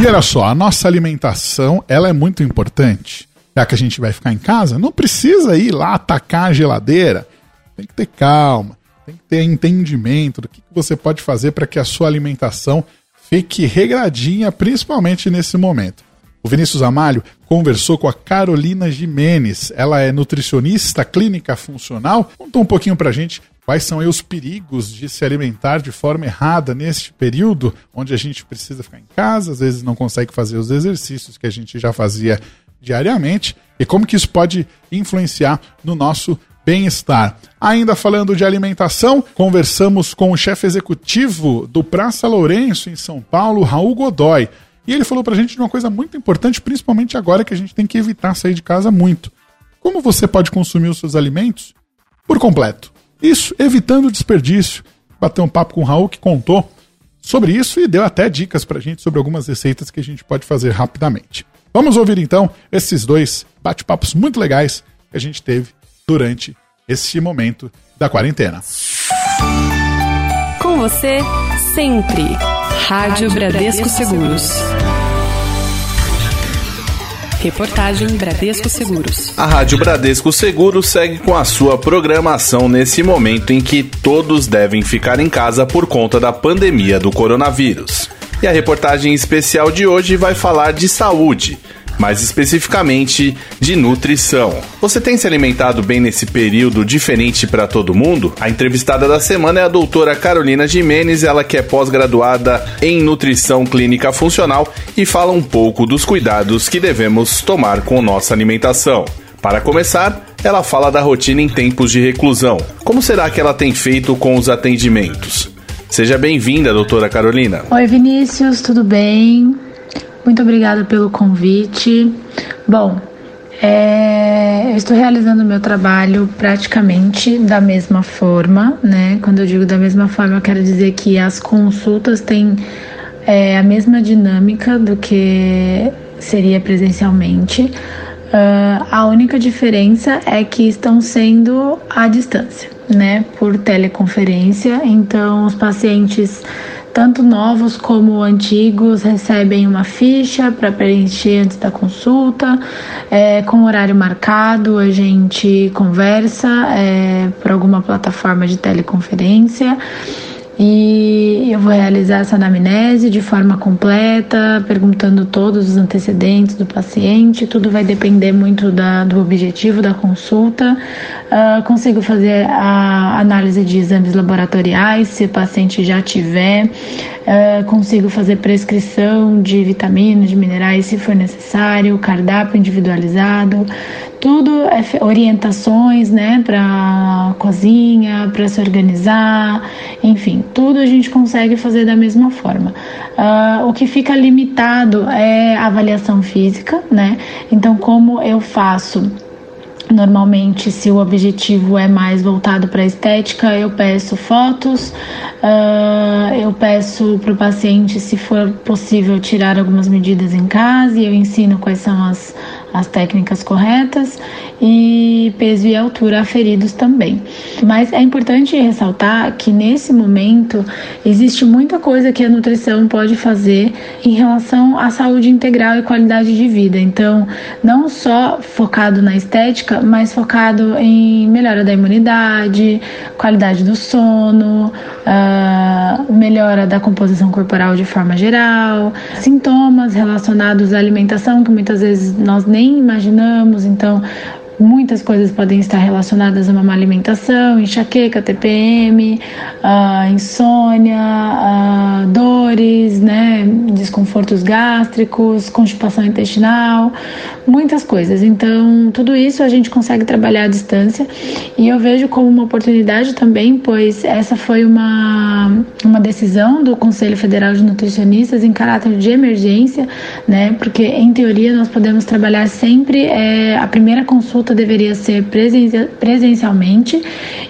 E olha só, a nossa alimentação, ela é muito importante. Já que a gente vai ficar em casa, não precisa ir lá atacar a geladeira. Tem que ter calma, tem que ter entendimento do que você pode fazer para que a sua alimentação fique regradinha, principalmente nesse momento. O Vinícius Amalho conversou com a Carolina Jimenez. Ela é nutricionista clínica funcional. Contou um pouquinho pra gente quais são os perigos de se alimentar de forma errada neste período, onde a gente precisa ficar em casa, às vezes não consegue fazer os exercícios que a gente já fazia diariamente, e como que isso pode influenciar no nosso bem-estar. Ainda falando de alimentação, conversamos com o chefe executivo do Praça Lourenço, em São Paulo, Raul Godoy. E ele falou pra gente de uma coisa muito importante, principalmente agora que a gente tem que evitar sair de casa muito. Como você pode consumir os seus alimentos? Por completo. Isso, evitando desperdício. Bateu um papo com o Raul que contou sobre isso e deu até dicas pra gente sobre algumas receitas que a gente pode fazer rapidamente. Vamos ouvir então esses dois bate-papos muito legais que a gente teve durante este momento da quarentena. Com você, sempre. Rádio Bradesco Seguros. Reportagem Bradesco Seguros. A Rádio Bradesco Seguros segue com a sua programação nesse momento em que todos devem ficar em casa por conta da pandemia do coronavírus. E a reportagem especial de hoje vai falar de saúde mais especificamente de nutrição. Você tem se alimentado bem nesse período diferente para todo mundo? A entrevistada da semana é a doutora Carolina Jimenez, ela que é pós-graduada em nutrição clínica funcional e fala um pouco dos cuidados que devemos tomar com nossa alimentação. Para começar, ela fala da rotina em tempos de reclusão. Como será que ela tem feito com os atendimentos? Seja bem-vinda, doutora Carolina. Oi, Vinícius, tudo bem? Muito obrigada pelo convite. Bom, é, eu estou realizando o meu trabalho praticamente da mesma forma, né? Quando eu digo da mesma forma, eu quero dizer que as consultas têm é, a mesma dinâmica do que seria presencialmente. Uh, a única diferença é que estão sendo à distância, né? Por teleconferência. Então, os pacientes tanto novos como antigos recebem uma ficha para preencher antes da consulta. É, com horário marcado, a gente conversa é, por alguma plataforma de teleconferência. E eu vou realizar essa anamnese de forma completa, perguntando todos os antecedentes do paciente. Tudo vai depender muito da, do objetivo da consulta. Uh, consigo fazer a análise de exames laboratoriais, se o paciente já tiver. Uh, consigo fazer prescrição de vitaminas, de minerais, se for necessário, cardápio individualizado tudo é orientações, né, para cozinha, para se organizar, enfim, tudo a gente consegue fazer da mesma forma. Uh, o que fica limitado é a avaliação física, né? Então, como eu faço Normalmente, se o objetivo é mais voltado para estética, eu peço fotos, uh, eu peço para o paciente, se for possível, tirar algumas medidas em casa e eu ensino quais são as, as técnicas corretas e peso e altura aferidos também. Mas é importante ressaltar que nesse momento existe muita coisa que a nutrição pode fazer em relação à saúde integral e qualidade de vida. Então, não só focado na estética, mas focado em melhora da imunidade, qualidade do sono, uh, melhora da composição corporal de forma geral, sintomas relacionados à alimentação que muitas vezes nós nem imaginamos. Então, Muitas coisas podem estar relacionadas a uma má alimentação, enxaqueca, TPM, uh, insônia, uh, dores, né, desconfortos gástricos, constipação intestinal, muitas coisas. Então, tudo isso a gente consegue trabalhar à distância e eu vejo como uma oportunidade também, pois essa foi uma, uma decisão do Conselho Federal de Nutricionistas em caráter de emergência, né, porque em teoria nós podemos trabalhar sempre é, a primeira consulta consulta deveria ser presencialmente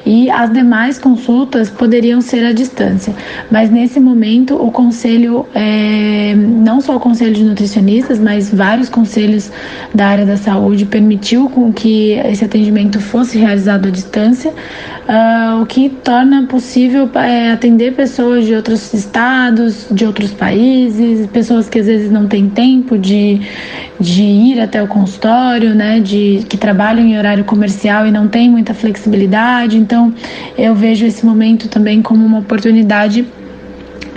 e as demais consultas poderiam ser à distância. Mas nesse momento, o conselho, é, não só o conselho de nutricionistas, mas vários conselhos da área da saúde permitiu com que esse atendimento fosse realizado à distância, uh, o que torna possível é, atender pessoas de outros estados, de outros países, pessoas que às vezes não têm tempo de, de ir até o consultório, né, de que trabalham em horário comercial e não têm muita flexibilidade. Então, eu vejo esse momento também como uma oportunidade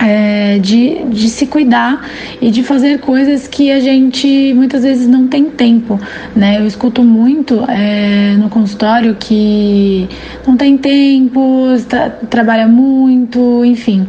é, de, de se cuidar e de fazer coisas que a gente muitas vezes não tem tempo, né? Eu escuto muito é, no consultório que não tem tempo, trabalha muito, enfim.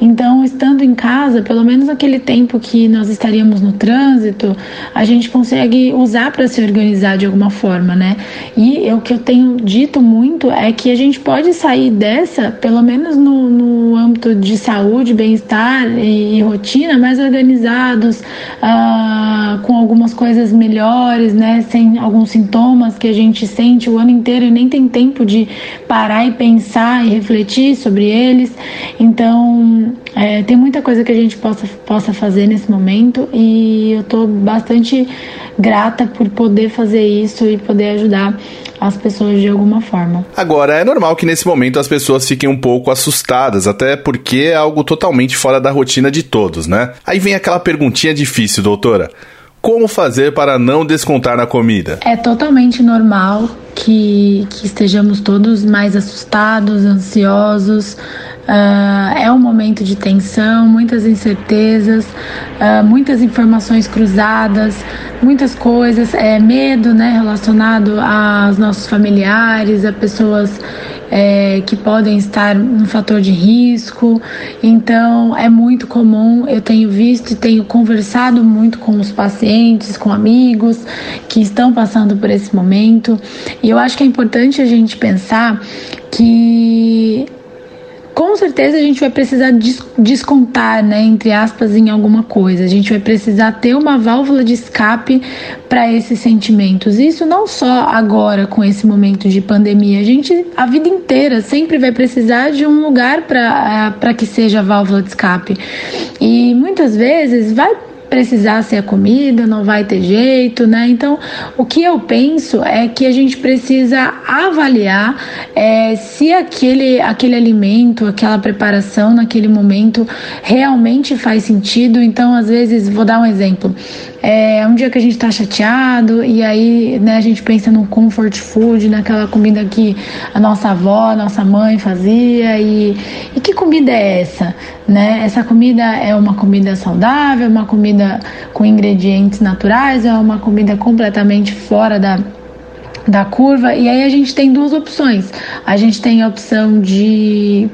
Então, estando em casa, pelo menos aquele tempo que nós estaríamos no trânsito, a gente consegue usar para se organizar de alguma forma, né? E o que eu tenho dito muito é que a gente pode sair dessa, pelo menos no, no âmbito de saúde, bem bem-estar e, rotina mais organizados, ah, com algumas coisas melhores, né? Sem alguns sintomas que a gente sente o ano inteiro e nem tem tempo de parar e pensar e refletir sobre eles. Então, é, tem muita coisa que a gente possa, possa fazer nesse momento e eu estou bastante grata por poder fazer isso e poder ajudar as pessoas de alguma forma. Agora, é normal que nesse momento as pessoas fiquem um pouco assustadas, até porque é algo totalmente fora da rotina de todos, né? Aí vem aquela perguntinha difícil, doutora. Como fazer para não descontar na comida? É totalmente normal que, que estejamos todos mais assustados, ansiosos, Uh, é um momento de tensão, muitas incertezas, uh, muitas informações cruzadas, muitas coisas, é, medo né, relacionado aos nossos familiares, a pessoas é, que podem estar um fator de risco. Então é muito comum, eu tenho visto e tenho conversado muito com os pacientes, com amigos que estão passando por esse momento. E eu acho que é importante a gente pensar que com certeza a gente vai precisar descontar, né, entre aspas, em alguma coisa. A gente vai precisar ter uma válvula de escape para esses sentimentos. Isso não só agora com esse momento de pandemia, a gente a vida inteira sempre vai precisar de um lugar para eh, que seja a válvula de escape. E muitas vezes vai precisar ser a comida, não vai ter jeito, né? Então, o que eu penso é que a gente precisa avaliar é, se aquele, aquele alimento, aquela preparação naquele momento realmente faz sentido. Então, às vezes, vou dar um exemplo. É um dia que a gente tá chateado e aí né, a gente pensa no comfort food, naquela comida que a nossa avó, a nossa mãe fazia e, e que comida é essa? Né? Essa comida é uma comida saudável, uma comida com ingredientes naturais, é uma comida completamente fora da da curva, e aí a gente tem duas opções. A gente tem a opção de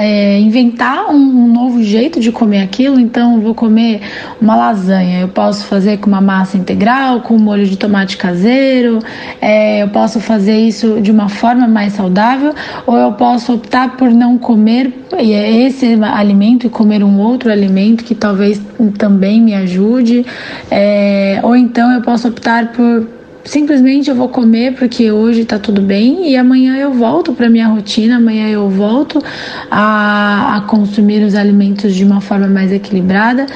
é, inventar um, novo jeito de comer aquilo, então vou comer uma lasanha. Eu posso fazer com uma massa integral, com molho de tomate caseiro, é, eu posso fazer isso de uma forma mais saudável, ou eu posso optar por não comer é esse alimento e comer um outro alimento que talvez também me ajude, é, ou então eu posso optar por simplesmente eu vou comer porque hoje tá tudo bem e amanhã eu volto para minha rotina, amanhã eu volto a, a, consumir os alimentos de uma forma mais equilibrada.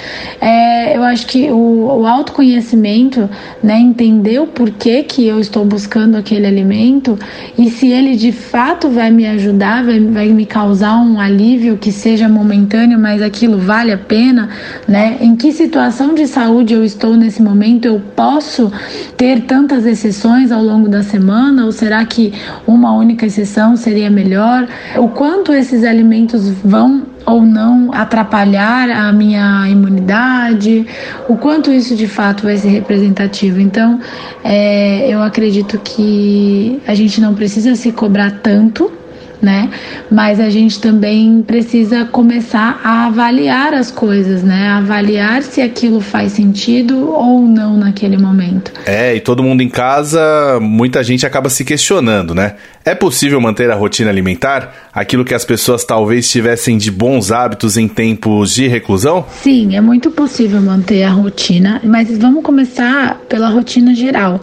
É, eu acho que o, o autoconhecimento, né, entender o porquê que eu estou buscando aquele alimento e se ele de fato vai me ajudar, vai, vai me causar um alívio que seja momentâneo, mas aquilo vale a pena, né? Em que situação de saúde eu estou nesse momento? Eu posso ter tantas muitas exceções ao longo da semana ou será que uma única exceção seria melhor? O quanto esses alimentos vão ou não atrapalhar a minha imunidade, o quanto isso de fato vai ser representativo. Então, é, eu acredito que a gente não precisa se cobrar tanto né? Mas a gente também precisa começar a avaliar as coisas, né? Avaliar se aquilo faz sentido ou não naquele momento. É, e todo mundo em casa, muita gente acaba se questionando, né? É possível manter a rotina alimentar? Aquilo que as pessoas talvez tivessem de bons hábitos em tempos de reclusão? Sim, é muito possível manter a rotina, mas vamos começar pela rotina geral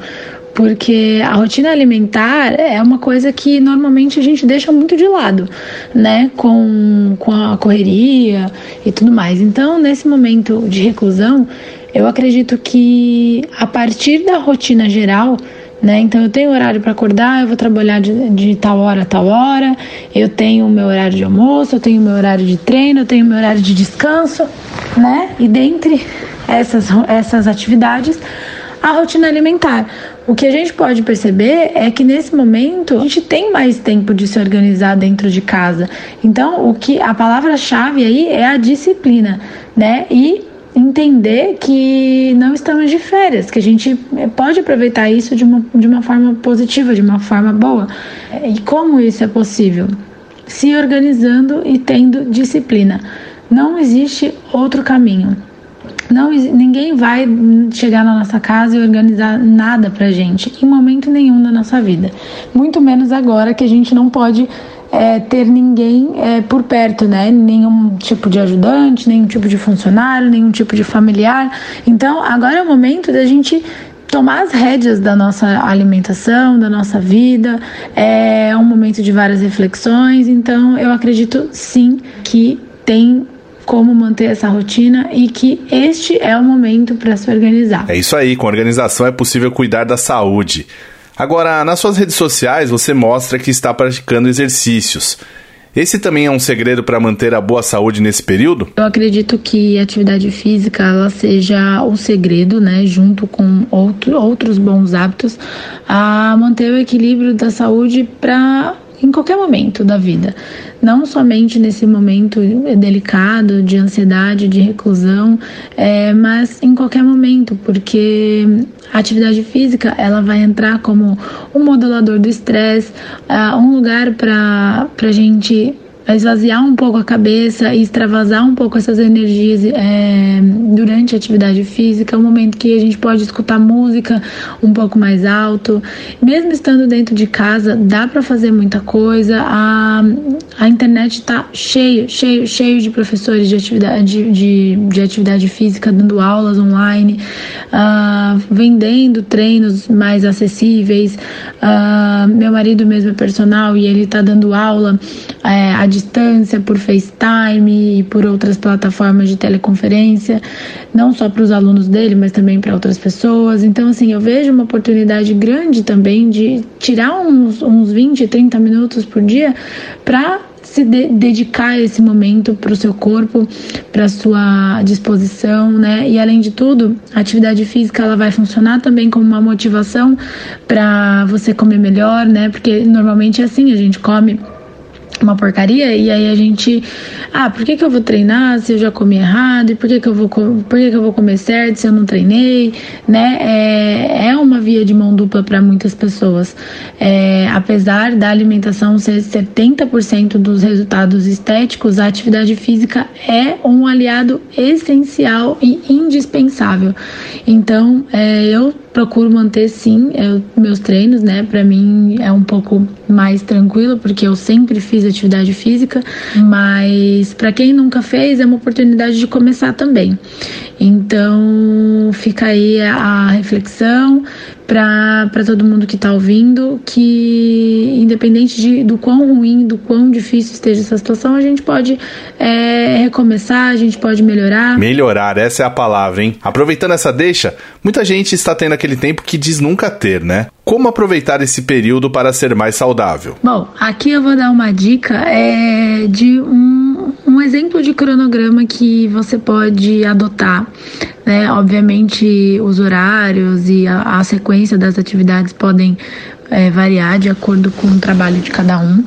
porque a rotina alimentar é uma coisa que normalmente a gente deixa muito de lado, né, com, com a correria e tudo mais. Então, nesse momento de reclusão, eu acredito que a partir da rotina geral, né? Então eu tenho horário para acordar, eu vou trabalhar de, de, tal hora a tal hora, eu tenho o meu horário de almoço, eu tenho o meu horário de treino, eu tenho o meu horário de descanso, né? E dentre essas, essas atividades, a rotina alimentar. O que a gente pode perceber é que nesse momento a gente tem mais tempo de se organizar dentro de casa. Então, o que a palavra-chave aí é a disciplina, né? E entender que não estamos de férias, que a gente pode aproveitar isso de uma, de uma forma positiva, de uma forma boa. E como isso é possível? Se organizando e tendo disciplina. Não existe outro caminho. Não, ninguém vai chegar na nossa casa e organizar nada pra gente em momento nenhum da nossa vida. Muito menos agora que a gente não pode é, ter ninguém é, por perto, né? Nenhum tipo de ajudante, nenhum tipo de funcionário, nenhum tipo de familiar. Então, agora é o momento da gente tomar as rédeas da nossa alimentação, da nossa vida. É um momento de várias reflexões. Então, eu acredito sim que tem como manter essa rotina e que este é o momento para se organizar. É isso aí, com organização é possível cuidar da saúde. Agora, nas suas redes sociais você mostra que está praticando exercícios. Esse também é um segredo para manter a boa saúde nesse período? Eu acredito que a atividade física ela seja o segredo, né, junto com outro, outros bons hábitos, a manter o equilíbrio da saúde para em qualquer momento da vida, não somente nesse momento delicado de ansiedade, de reclusão, é, mas em qualquer momento, porque a atividade física ela vai entrar como um modulador do estresse, uh, um lugar para a gente esvaziar um pouco a cabeça e extravasar um pouco essas energias é, durante a atividade física, é um momento que a gente pode escutar música um pouco mais alto. Mesmo estando dentro de casa, dá para fazer muita coisa. A, a internet está cheio, cheio, cheio de professores de atividade, de, de atividade física dando aulas online, uh, vendendo treinos mais acessíveis. Uh, meu marido mesmo é personal e ele está dando aula é, distância, por FaceTime e por outras plataformas de teleconferência, não só para os alunos dele, mas também para outras pessoas. Então, assim, eu vejo uma oportunidade grande também de tirar uns, uns 20, 30 minutos por dia para se de dedicar esse momento para o seu corpo, para sua disposição, né? E além de tudo, a atividade física ela vai funcionar também como uma motivação para você comer melhor, né? Porque normalmente é assim, a gente come uma porcaria e aí a gente ah por que, que eu vou treinar se eu já comi errado? E por que, que eu vou por que, que eu vou comer certo se eu não treinei? Né? É, é uma via de mão dupla para muitas pessoas. É, apesar da alimentação ser 70% dos resultados estéticos a atividade física é um aliado essencial e indispensável. Então é, eu procuro manter sim é, meus treinos, né? Para mim é um pouco mais tranquilo porque eu sempre fiz atividade física, mas para quem nunca fez é uma oportunidade de começar também. Então fica aí a reflexão para todo mundo que está ouvindo que independente de, do quão ruim, do quão difícil esteja essa situação, a gente pode é, recomeçar, a gente pode melhorar. Melhorar, essa é a palavra, hein? Aproveitando essa deixa, muita gente está tendo aquele tempo que diz nunca ter, né? Como aproveitar esse período para ser mais saudável? Bom, aqui eu vou dar uma dica é, de um, um exemplo de cronograma que você pode adotar. Né? Obviamente, os horários e a, a sequência das atividades podem é, variar de acordo com o trabalho de cada um.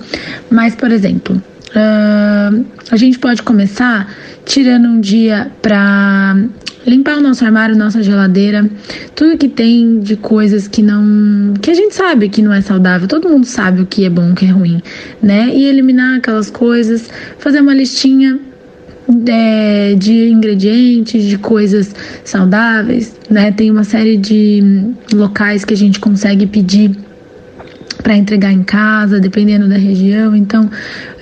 Mas, por exemplo, uh, a gente pode começar tirando um dia para limpar o nosso armário, nossa geladeira, tudo que tem de coisas que não, que a gente sabe que não é saudável, todo mundo sabe o que é bom, o que é ruim, né? E eliminar aquelas coisas, fazer uma listinha é, de ingredientes, de coisas saudáveis, né? Tem uma série de locais que a gente consegue pedir para entregar em casa, dependendo da região. Então,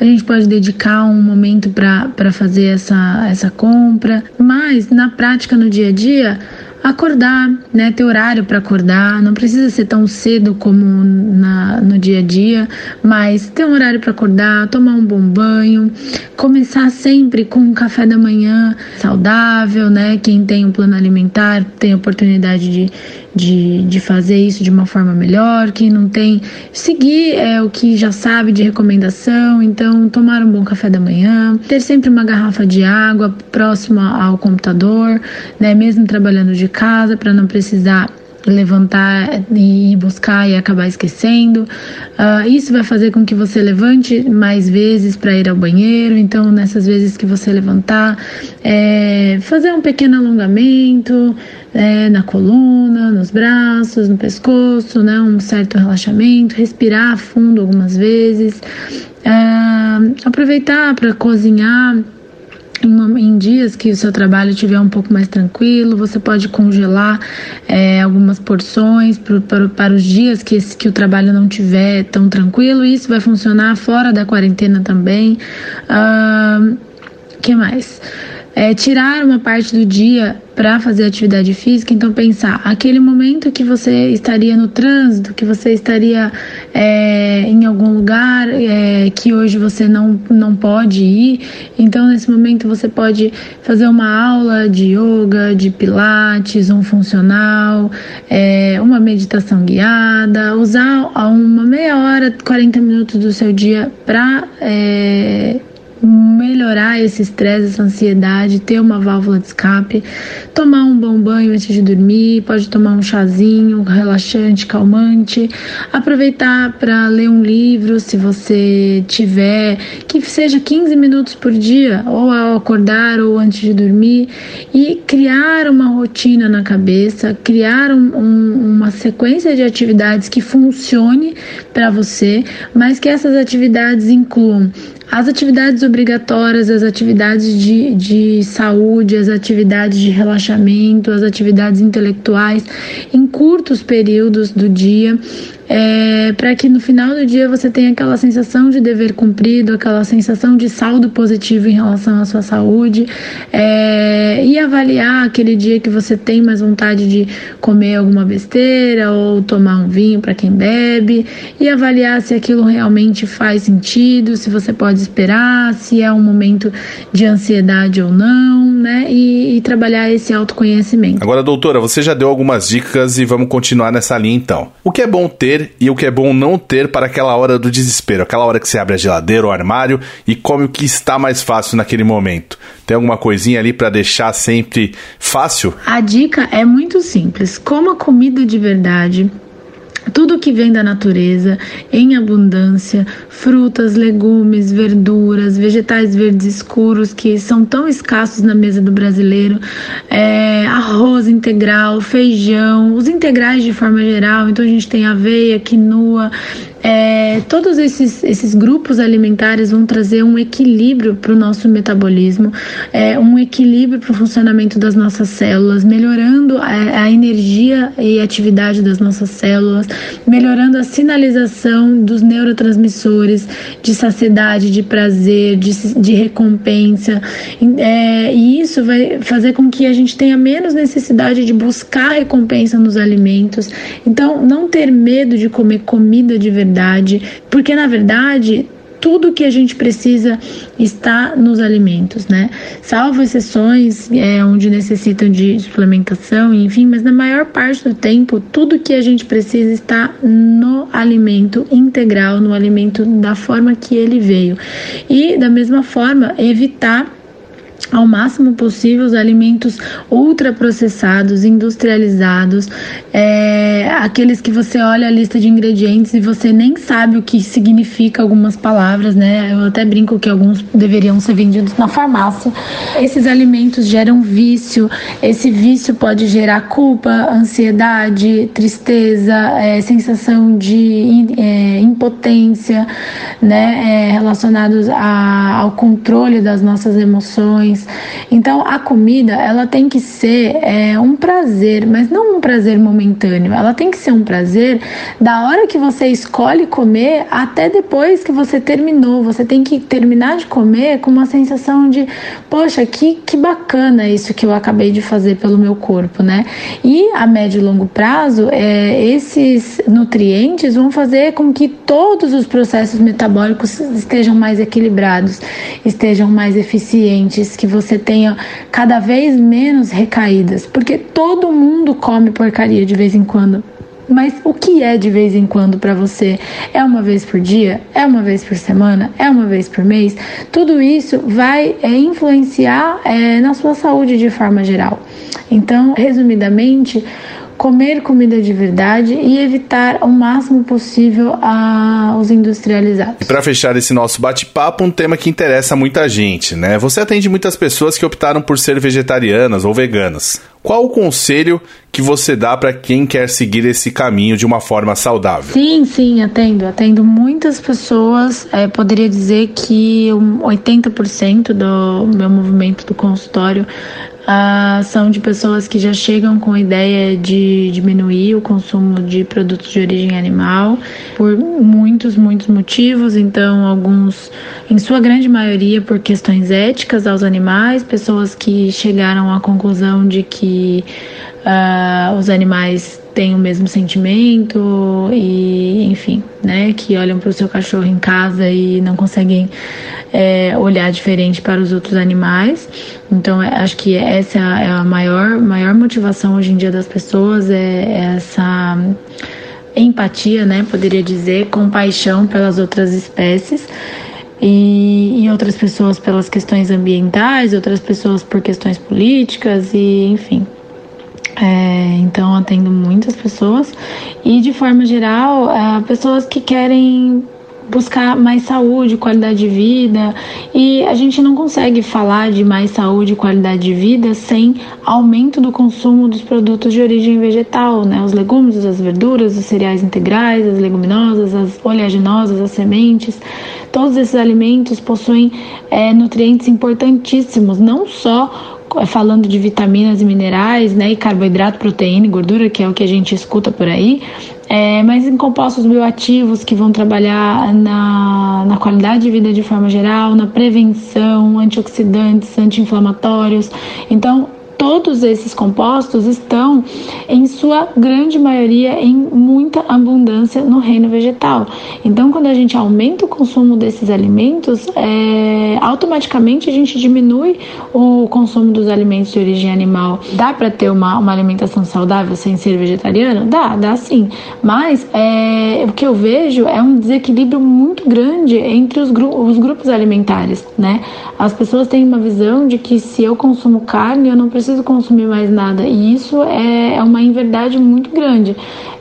a gente pode dedicar um momento para fazer essa, essa compra. Mas, na prática, no dia a dia, acordar, né? Ter horário para acordar, não precisa ser tão cedo como na, no dia a dia, mas ter um horário para acordar, tomar um bom banho, começar sempre com um café da manhã saudável, né? Quem tem um plano alimentar tem a oportunidade de, de, de fazer isso de uma forma melhor, quem não tem, seguir é, o que já sabe de recomendação, então tomar um bom café da manhã, ter sempre uma garrafa de água próxima ao computador, né? Mesmo trabalhando de casa, para não precisar levantar e buscar e acabar esquecendo. Uh, isso vai fazer com que você levante mais vezes para ir ao banheiro. Então, nessas vezes que você levantar, é, fazer um pequeno alongamento é, na coluna, nos braços, no pescoço, né, um certo relaxamento, respirar fundo algumas vezes. Uh, aproveitar para cozinhar em dias que o seu trabalho estiver um pouco mais tranquilo, você pode congelar é, algumas porções pro, para, para os dias que, esse, que o trabalho não estiver tão tranquilo. Isso vai funcionar fora da quarentena também. O que mais? É, tirar uma parte do dia para fazer atividade física, então pensar aquele momento que você estaria no trânsito, que você estaria é, em algum lugar é, que hoje você não, não pode ir, então nesse momento você pode fazer uma aula de yoga, de pilates, um funcional, é, uma meditação guiada, usar uma meia hora, 40 minutos do seu dia para é, melhorar esse estresse, essa ansiedade, ter uma válvula de escape, tomar um bom banho antes de dormir, pode tomar um chazinho relaxante, calmante, aproveitar para ler um livro, se você tiver, que seja 15 minutos por dia, ou ao acordar ou antes de dormir, e criar uma rotina na cabeça, criar um, um, uma sequência de atividades que funcione para você, mas que essas atividades incluam as atividades obrigatórias, as atividades de, de saúde, as atividades de relaxamento, as atividades intelectuais em curtos períodos do dia é, para que no final do dia você tenha aquela sensação de dever cumprido, aquela sensação de saldo positivo em relação à sua saúde é, e avaliar aquele dia que você tem mais vontade de comer alguma besteira ou tomar um vinho para quem bebe e avaliar se aquilo realmente faz sentido, se você pode esperar, se é um momento de ansiedade ou não, né? E, e trabalhar esse autoconhecimento. Agora, doutora, você já deu algumas dicas e vamos continuar nessa linha então. O que é bom ter ter e o que é bom não ter para aquela hora do desespero, aquela hora que você abre a geladeira ou armário e come o que está mais fácil naquele momento. Tem alguma coisinha ali para deixar sempre fácil? A dica é muito simples: coma comida de verdade tudo que vem da natureza em abundância, frutas, legumes, verduras, vegetais verdes escuros que são tão escassos na mesa do brasileiro, é, arroz integral, feijão, os integrais de forma geral. Então a gente tem aveia, quinoa, é, todos esses, esses grupos alimentares vão trazer um equilíbrio para o nosso metabolismo, é, um equilíbrio para o funcionamento das nossas células, melhorando a, a, energia e atividade das nossas células, melhorando a sinalização dos neurotransmissores de saciedade, de prazer, de, de recompensa. É, e isso vai fazer com que a gente tenha menos necessidade de buscar recompensa nos alimentos. Então, não ter medo de comer comida de verdade verdade, porque na verdade tudo que a gente precisa está nos alimentos, né? Salvo exceções é, onde necessitam de suplementação, enfim, mas na maior parte do tempo, tudo que a gente precisa está no alimento integral, no alimento da forma que ele veio. E da mesma forma, evitar ao máximo possível os alimentos ultraprocessados, industrializados, é, aqueles que você olha a lista de ingredientes e você nem sabe o que significa algumas palavras, né? Eu até brinco que alguns deveriam ser vendidos na farmácia. Esses alimentos geram vício, esse vício pode gerar culpa, ansiedade, tristeza, é, sensação de é, impotência, né? É, relacionados a, ao controle das nossas emoções Então, a comida, ela tem que ser é, um prazer, mas não um prazer momentâneo. Ela tem que ser um prazer da hora que você escolhe comer até depois que você terminou. Você tem que terminar de comer com uma sensação de, poxa, que, que bacana isso que eu acabei de fazer pelo meu corpo, né? E a médio e longo prazo, é, esses nutrientes vão fazer com que todos os processos metabólicos estejam mais equilibrados, estejam mais eficientes, que você tenha cada vez menos recaídas, porque todo mundo come porcaria de vez em quando. Mas o que é de vez em quando para você? É uma vez por dia? É uma vez por semana? É uma vez por mês? Tudo isso vai é, influenciar é, na sua saúde de forma geral. Então, resumidamente, comer comida de verdade e evitar o máximo possível a, os industrializados. E para fechar esse nosso bate-papo, um tema que interessa muita gente, né? Você atende muitas pessoas que optaram por ser vegetarianas ou veganas. Qual o conselho que você dá para quem quer seguir esse caminho de uma forma saudável? Sim, sim, atendo. Atendo muitas pessoas. É, poderia dizer que 80% do meu movimento do consultório uh, são de pessoas que já chegam com a ideia de diminuir o consumo de produtos de origem animal por muitos, muitos motivos. Então, alguns, em sua grande maioria, por questões éticas aos animais, pessoas que chegaram à conclusão de que uh, os animais têm o mesmo sentimento e, enfim, né, que olham para o seu cachorro em casa e não conseguem é, olhar diferente para os outros animais. Então, é, acho que essa é a maior, maior motivação hoje em dia das pessoas, é, é essa empatia, né, poderia dizer, compaixão pelas outras espécies. E, e, outras pessoas pelas questões ambientais, outras pessoas por questões políticas e enfim. É, então atendo muitas pessoas e de forma geral é, pessoas que querem buscar mais saúde, qualidade de vida. E a gente não consegue falar de mais saúde e qualidade de vida sem aumento do consumo dos produtos de origem vegetal, né? Os legumes, as verduras, os cereais integrais, as leguminosas, as oleaginosas, as sementes. Todos esses alimentos possuem é, nutrientes importantíssimos, não só falando de vitaminas e minerais, né, e carboidrato, proteína e gordura, que é o que a gente escuta por aí, é, mas em compostos bioativos que vão trabalhar na, na qualidade de vida de forma geral, na prevenção, antioxidantes, anti-inflamatórios. Então, todos esses compostos estão, em sua grande maioria, em muita abundância no reino vegetal. Então, quando a gente aumenta o consumo desses alimentos, é, automaticamente a gente diminui o consumo dos alimentos de origem animal. Dá para ter uma, uma alimentação saudável sem ser vegetariano? Dá, dá sim. Mas é, o que eu vejo é um desequilíbrio muito grande entre os, gru os grupos alimentares, né? As pessoas têm uma visão de que se eu consumo carne, eu não preciso preciso consumir mais nada. E isso é, é uma inverdade muito grande.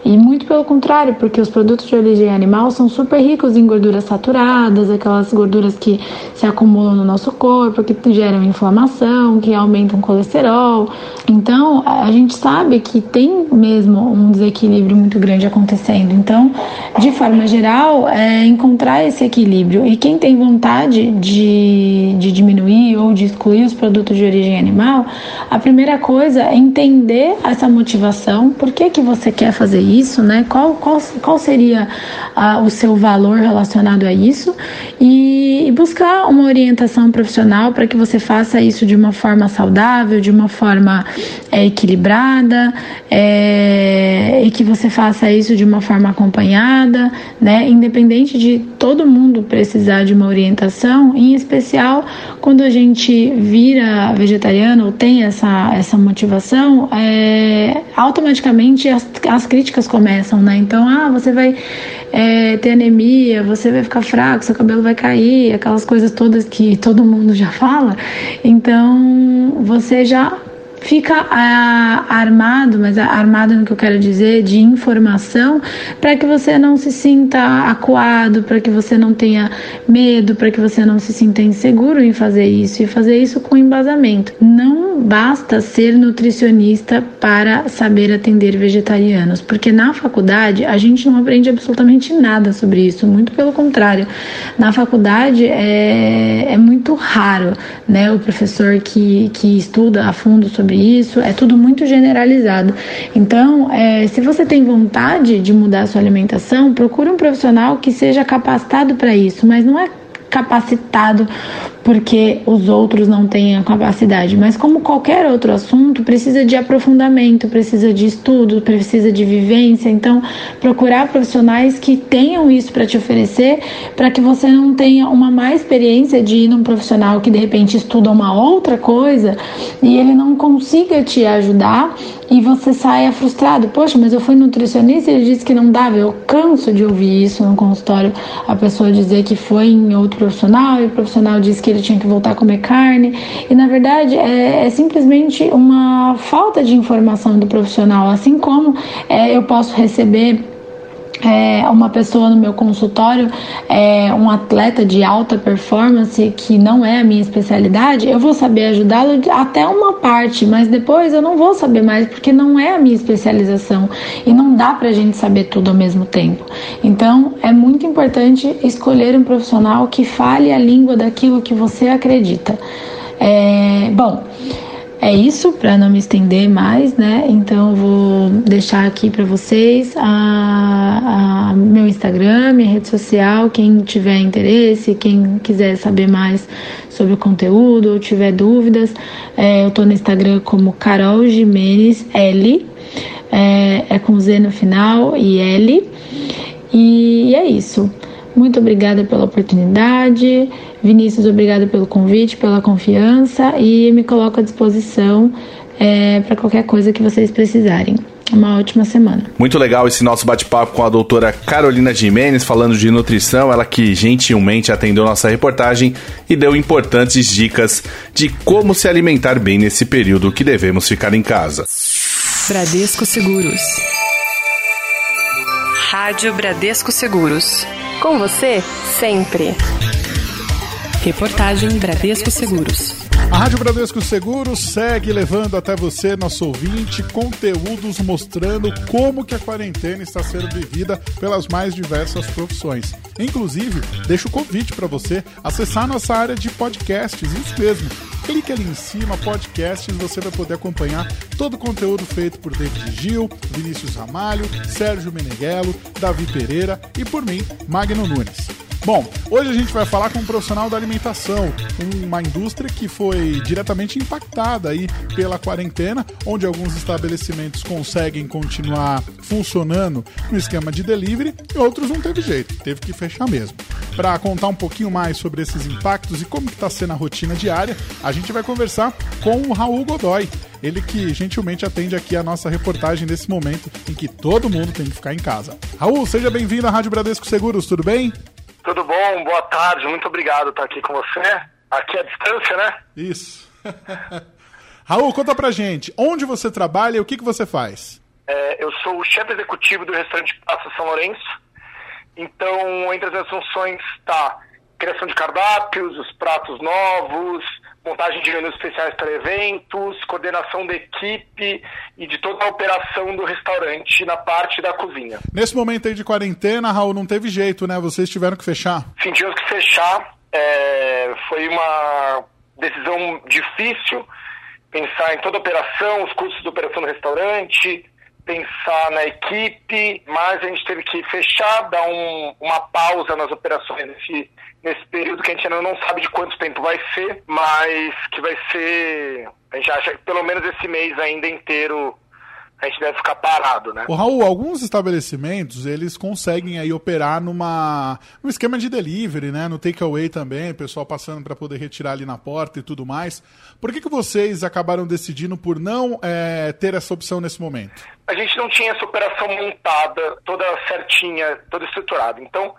E muito pelo contrário, porque os produtos de origem animal são super ricos em gorduras saturadas, aquelas gorduras que se acumulam no nosso corpo, que geram inflamação, que aumentam o colesterol. Então, a gente sabe que tem mesmo um desequilíbrio muito grande acontecendo. Então, de forma geral, é encontrar esse equilíbrio. E quem tem vontade de, de diminuir ou de excluir os produtos de origem animal, a primeira coisa é entender essa motivação, por que, que você quer fazer isso, né? Qual, qual, qual seria ah, o seu valor relacionado a isso e, e buscar uma orientação profissional para que você faça isso de uma forma saudável, de uma forma é, equilibrada é, e que você faça isso de uma forma acompanhada, né? Independente de todo mundo precisar de uma orientação, em especial quando a gente vira vegetariano ou tem essa, essa motivação, é, automaticamente as, as críticas começam, né? Então, ah, você vai é, ter anemia, você vai ficar fraco, seu cabelo vai cair, aquelas coisas todas que todo mundo já fala. Então, você já fica a, armado, mas armado no que eu quero dizer, de informação, para que você não se sinta acuado, para que você não tenha medo, para que você não se sinta inseguro em fazer isso e fazer isso com embasamento. Não basta ser nutricionista para saber atender vegetarianos, porque na faculdade a gente não aprende absolutamente nada sobre isso, muito pelo contrário. Na faculdade é, é muito raro, né, o professor que, que estuda a fundo sobre isso, é tudo muito generalizado. Então, é, se você tem vontade de mudar a sua alimentação, procure um profissional que seja capacitado para isso, mas não é capacitado porque os outros não têm a capacidade, mas como qualquer outro assunto, precisa de aprofundamento, precisa de estudo, precisa de vivência. Então, procurar profissionais que tenham isso para te oferecer, para que você não tenha uma má experiência de ir num profissional que de repente estuda uma outra coisa e ele não consiga te ajudar e você saia frustrado. Poxa, mas eu fui nutricionista e ele disse que não dava. Eu canso de ouvir isso no consultório, a pessoa dizer que foi em outro profissional e o profissional disse que ele tinha que voltar a comer carne. E na verdade é, é simplesmente uma falta de informação do profissional. Assim como é, eu posso receber é, uma pessoa no meu consultório, é, um atleta de alta performance que não é a minha especialidade, eu vou saber ajudá-lo até uma parte, mas depois eu não vou saber mais porque não é a minha especialização e não dá pra gente saber tudo ao mesmo tempo. Então é muito importante escolher um profissional que fale a língua daquilo que você acredita. É, bom. É isso, para não me estender mais, né? Então eu vou deixar aqui para vocês a, a, meu Instagram, minha rede social, quem tiver interesse, quem quiser saber mais sobre o conteúdo ou tiver dúvidas, é, eu tô no Instagram como Carol Jimenez L, é, é com Z no final e L. E é isso. Muito obrigada pela oportunidade. Vinícius, obrigada pelo convite, pela confiança e me coloco à disposição é, para qualquer coisa que vocês precisarem. Uma ótima semana. Muito legal esse nosso bate-papo com a doutora Carolina Jimenez, falando de nutrição. Ela que gentilmente atendeu nossa reportagem e deu importantes dicas de como se alimentar bem nesse período que devemos ficar em casa. Bradesco Seguros. Rádio Bradesco Seguros. Com você, sempre. Reportagem Bradesco Seguros. A Rádio Bradesco Seguros segue levando até você, nosso ouvinte, conteúdos mostrando como que a quarentena está sendo vivida pelas mais diversas profissões. Inclusive, deixo o convite para você acessar nossa área de podcasts, isso mesmo. Clique ali em cima, podcasts, você vai poder acompanhar todo o conteúdo feito por David Gil, Vinícius Ramalho, Sérgio Meneghello, Davi Pereira e por mim, Magno Nunes. Bom, hoje a gente vai falar com um profissional da alimentação, uma indústria que foi diretamente impactada aí pela quarentena, onde alguns estabelecimentos conseguem continuar funcionando no esquema de delivery e outros não teve jeito, teve que fechar mesmo. Para contar um pouquinho mais sobre esses impactos e como está sendo a rotina diária, a gente vai conversar com o Raul Godoy, ele que gentilmente atende aqui a nossa reportagem nesse momento em que todo mundo tem que ficar em casa. Raul, seja bem-vindo à Rádio Bradesco Seguros, tudo bem? Tudo bom? Boa tarde, muito obrigado por estar aqui com você. Aqui à distância, né? Isso. Raul, conta pra gente, onde você trabalha e o que, que você faz? É, eu sou o chefe executivo do restaurante Praça São Lourenço. Então, entre as minhas funções está criação de cardápios, os pratos novos, montagem de menus especiais para eventos, coordenação da equipe e de toda a operação do restaurante na parte da cozinha. Nesse momento aí de quarentena, Raul, não teve jeito, né? Vocês tiveram que fechar? Sim, tivemos que fechar. É, foi uma decisão difícil pensar em toda a operação, os custos de operação do restaurante, pensar na equipe, mas a gente teve que fechar, dar um, uma pausa nas operações nesse, nesse período que a gente ainda não sabe de quanto tempo vai ser, mas que vai ser. A gente acha que pelo menos esse mês ainda inteiro a gente deve ficar parado, né? O Raul, alguns estabelecimentos, eles conseguem aí operar numa um esquema de delivery, né? No takeaway também, o pessoal passando para poder retirar ali na porta e tudo mais. Por que, que vocês acabaram decidindo por não é, ter essa opção nesse momento? A gente não tinha essa operação montada, toda certinha, toda estruturada. Então,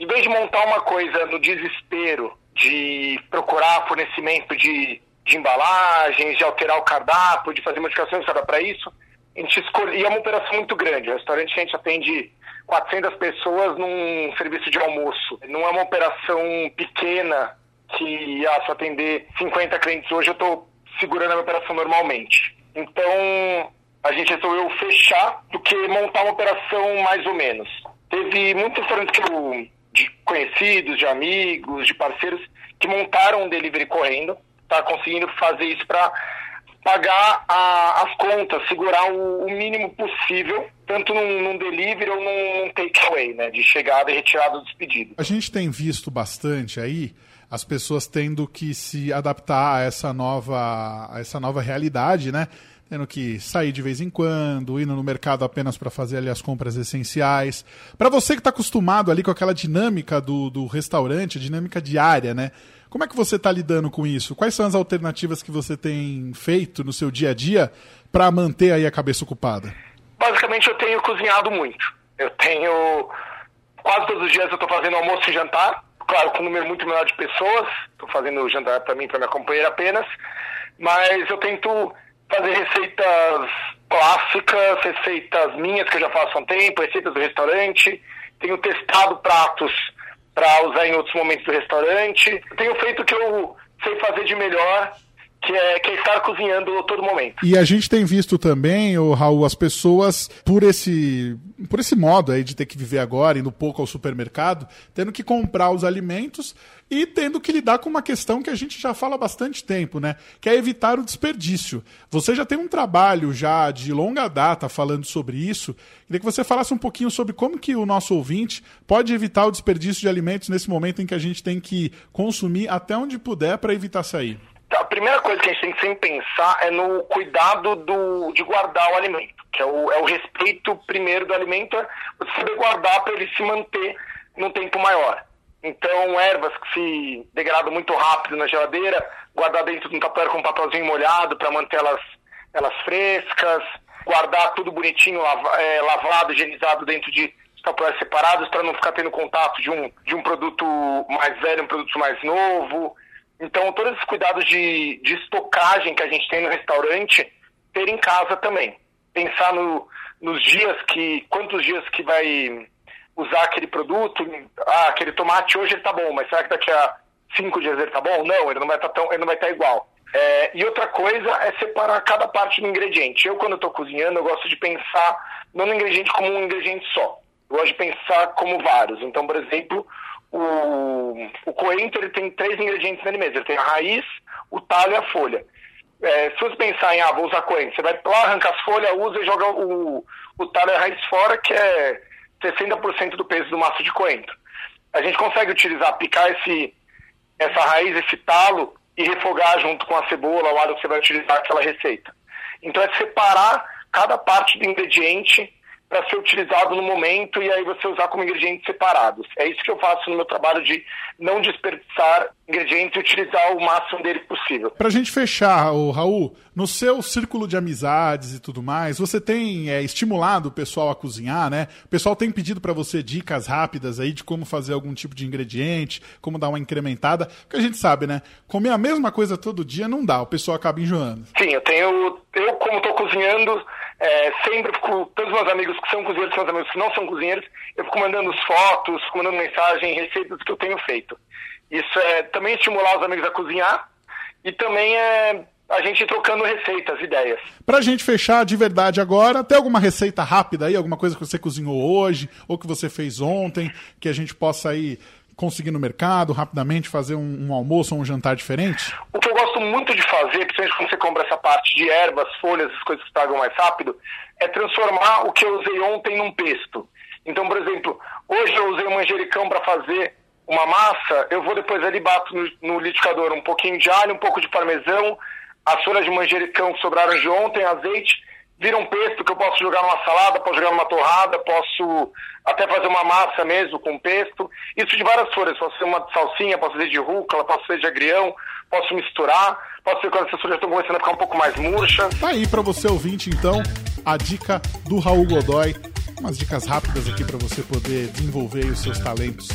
em vez de montar uma coisa no desespero de procurar fornecimento de de embalagens, de alterar o cardápio, de fazer modificações para isso. A gente escolhe, e é uma operação muito grande. O restaurante a gente atende 400 pessoas num serviço de almoço. Não é uma operação pequena que, ah, se atender 50 clientes hoje, eu estou segurando a minha operação normalmente. Então, a gente resolveu fechar do que montar uma operação mais ou menos. Teve muitos restaurantes que eu, de conhecidos, de amigos, de parceiros, que montaram um delivery correndo, tá conseguindo fazer isso para pagar a, as contas, segurar o, o, mínimo possível, tanto num, num delivery ou num, num takeaway, né, de chegada e retirada dos pedidos. A gente tem visto bastante aí as pessoas tendo que se adaptar a essa nova, a essa nova realidade, né? tendo que sair de vez em quando, indo no mercado apenas para fazer ali as compras essenciais. Para você que está acostumado ali com aquela dinâmica do, do restaurante, dinâmica diária, né? Como é que você está lidando com isso? Quais são as alternativas que você tem feito no seu dia a dia para manter aí a cabeça ocupada? Basicamente, eu tenho cozinhado muito. Eu tenho quase todos os dias eu estou fazendo almoço e jantar, claro, com um número muito menor de pessoas. Estou fazendo jantar para mim, para minha companheira apenas, mas eu tento fazer receitas clássicas, receitas minhas que eu já faço há um tempo, receitas do restaurante. Tenho testado pratos para usar em outros momentos do restaurante. Tenho feito o que eu sei fazer de melhor que é, que é estar cozinhando todo momento. E a gente tem visto também, o Raul, as pessoas, por esse, por esse modo aí de ter que viver agora, indo pouco ao supermercado, tendo que comprar os alimentos e tendo que lidar com uma questão que a gente já fala há bastante tempo, né? Que é evitar o desperdício. Você já tem um trabalho já de longa data falando sobre isso. Queria que você falasse um pouquinho sobre como que o nosso ouvinte pode evitar o desperdício de alimentos nesse momento em que a gente tem que consumir até onde puder para evitar sair. Então, a primeira coisa que a gente tem que sempre pensar é no cuidado do, de guardar o alimento, que é o, é o respeito primeiro do alimento, é você saber guardar para ele se manter num tempo maior. Então, ervas que se degradam muito rápido na geladeira, guardar dentro de um tapete com um papelzinho molhado para manter elas, elas frescas, guardar tudo bonitinho, é, lavado, higienizado dentro de tapéis separados para não ficar tendo contato de um, de um produto mais velho, um produto mais novo. Então, todos esses cuidados de, de estocagem que a gente tem no restaurante, ter em casa também. Pensar no, nos dias que, quantos dias que vai usar aquele produto, ah, aquele tomate hoje ele tá bom, mas será que daqui a cinco dias ele tá bom? Não, ele não vai estar tá tão, ele não vai estar tá igual. É, e outra coisa é separar cada parte do ingrediente. Eu, quando estou cozinhando, eu gosto de pensar não no ingrediente como um ingrediente só. Eu gosto de pensar como vários. Então, por exemplo, o, o coentro ele tem três ingredientes nele mesmo. Ele tem a raiz, o talho e a folha. É, se você pensar em, ah, vou usar coentro, você vai lá, arranca as folhas, usa e joga o, o talho e a raiz fora, que é 60% do peso do maço de coentro. A gente consegue utilizar, picar esse, essa raiz, esse talo e refogar junto com a cebola, o alho que você vai utilizar aquela receita. Então é separar cada parte do ingrediente para ser utilizado no momento e aí você usar como ingredientes separados. É isso que eu faço no meu trabalho de não desperdiçar ingredientes e utilizar o máximo dele possível. Para a gente fechar, o Raul, no seu círculo de amizades e tudo mais, você tem é, estimulado o pessoal a cozinhar, né? O pessoal tem pedido para você dicas rápidas aí de como fazer algum tipo de ingrediente, como dar uma incrementada, porque a gente sabe, né? Comer a mesma coisa todo dia não dá, o pessoal acaba enjoando. Sim, eu tenho, eu como estou cozinhando é, sempre fico, todos os meus amigos que são cozinheiros, meus amigos que não são cozinheiros, eu fico mandando fotos, mandando mensagem, receitas que eu tenho feito. Isso é também estimular os amigos a cozinhar e também é a gente trocando receitas, ideias. Pra gente fechar de verdade agora, tem alguma receita rápida aí, alguma coisa que você cozinhou hoje ou que você fez ontem, que a gente possa aí conseguir no mercado, rapidamente fazer um, um, almoço ou um jantar diferente? O que eu gosto muito de fazer, principalmente quando você compra essa parte de ervas, folhas, as coisas que estragam mais rápido, é transformar o que eu usei ontem num pesto. Então, por exemplo, hoje eu usei um manjericão para fazer uma massa, eu vou depois ali bato no, no liquidificador um pouquinho de alho, um pouco de parmesão, as folhas de manjericão que sobraram de ontem, azeite, vira um pesto que eu posso jogar numa salada, posso jogar numa torrada, posso até fazer uma massa mesmo com pesto. Isso de várias folhas. Posso fazer uma salsinha, posso fazer de rúcula, posso fazer de agrião, posso misturar. Posso fazer quando essas folhas estão começando a ficar um pouco mais murchas. Tá aí para você ouvinte, então, a dica do Raul Godoy. Umas dicas rápidas aqui para você poder desenvolver os seus talentos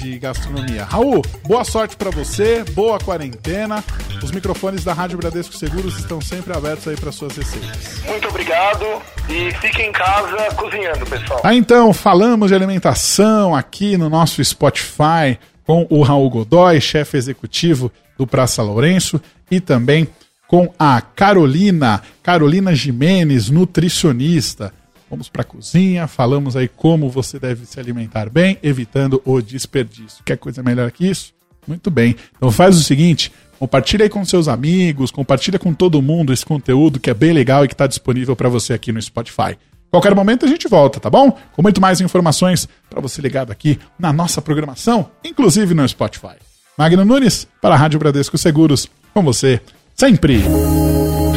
de gastronomia. Raul, boa sorte para você, boa quarentena. Os microfones da Rádio Bradesco Seguros estão sempre abertos aí para suas receitas. Muito obrigado e fiquem em casa cozinhando, pessoal. Ah, então, falamos de alimentação aqui no nosso Spotify com o Raul Godoy, chefe executivo do Praça Lourenço, e também com a Carolina, Carolina Jimenez, nutricionista. Vamos para a cozinha, falamos aí como você deve se alimentar bem, evitando o desperdício. Quer coisa melhor que isso? Muito bem. Então faz o seguinte, compartilha aí com seus amigos, compartilha com todo mundo esse conteúdo que é bem legal e que está disponível para você aqui no Spotify. Qualquer momento a gente volta, tá bom? Com muito mais informações para você ligado aqui na nossa programação, inclusive no Spotify. Magno Nunes, para a Rádio Bradesco Seguros, com você sempre.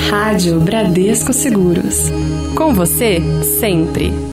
Rádio Bradesco Seguros. Com você, sempre.